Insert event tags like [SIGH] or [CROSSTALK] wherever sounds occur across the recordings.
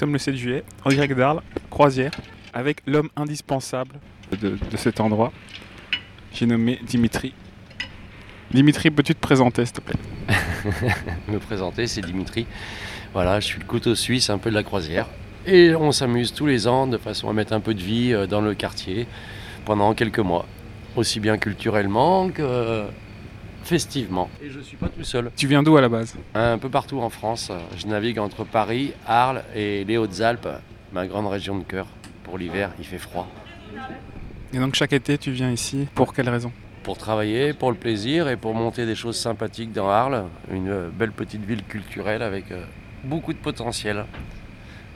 sommes le 7 juillet, en direct d'Arles, croisière, avec l'homme indispensable de, de cet endroit. J'ai nommé Dimitri. Dimitri, peux-tu te présenter, s'il te plaît? [LAUGHS] Me présenter, c'est Dimitri. Voilà, je suis le couteau suisse un peu de la croisière. Et on s'amuse tous les ans de façon à mettre un peu de vie euh, dans le quartier pendant quelques mois. Aussi bien culturellement que festivement. Et je ne suis pas tout seul. Tu viens d'où à la base? Un peu partout en France. Je navigue entre Paris, Arles et les Hautes-Alpes, ma grande région de cœur. Pour l'hiver, il fait froid. Et donc chaque été, tu viens ici? Pour quelle raison? Pour travailler, pour le plaisir et pour monter des choses sympathiques dans Arles. Une belle petite ville culturelle avec euh, beaucoup de potentiel.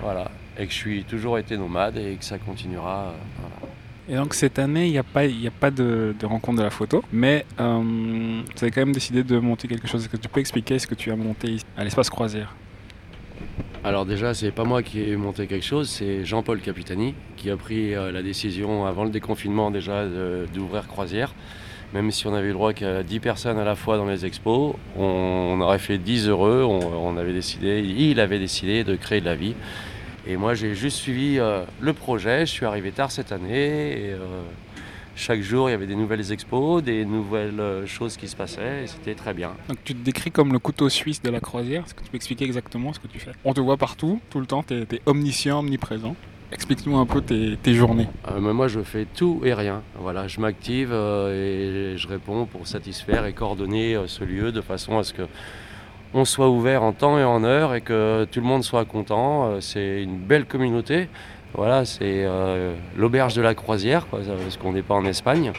Voilà. Et que je suis toujours été nomade et que ça continuera. euh, voilà. Et donc cette année, il n'y a pas, de, rencontre de la photo, mais euh, tu avais quand même décidé de monter quelque chose. Est-ce que tu peux expliquer ce que tu as monté à l'espace croisière? Alors déjà, c'est pas moi qui ai monté quelque chose, c'est Jean-Paul Capitani qui a pris euh, la décision avant le déconfinement déjà d'ouvrir Croisière. Même si on avait le droit qu'à 10 personnes à la fois dans les expos, on, aurait fait 10 heureux, on avait décidé, il avait décidé de créer de la vie. Et moi j'ai juste suivi euh, le projet, je suis arrivé tard cette année et euh, chaque jour il y avait des nouvelles expos, des nouvelles euh, choses qui se passaient et c'était très bien. Donc tu te décris comme le couteau suisse de la croisière. Est-ce que tu peux expliquer exactement ce que tu fais? On te voit partout, tout le temps, tu es, omniscient, omniprésent. Explique-nous un peu tes, tes journées. Euh, mais moi, je fais tout et rien. Voilà, je m'active et je réponds pour satisfaire et coordonner ce lieu de façon à ce que on soit ouvert en temps et en heure et que tout le monde soit content. Euh, c'est une belle communauté. Voilà, c'est euh, l'auberge de la croisière, quoi, parce qu'on n'est pas en Espagne.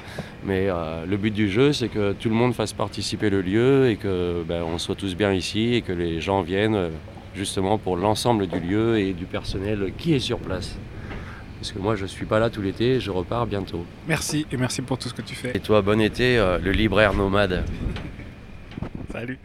Mais euh, le but du jeu, c'est que tout le monde fasse participer le lieu et que ben, on soit tous bien ici et que les gens viennent justement pour l'ensemble du lieu et du personnel qui est sur place. Parce que moi, je suis pas là tout l'été, je repars bientôt. Merci et merci pour tout ce que tu fais. Et toi, bon été, euh, le libraire nomade. [LAUGHS] Salut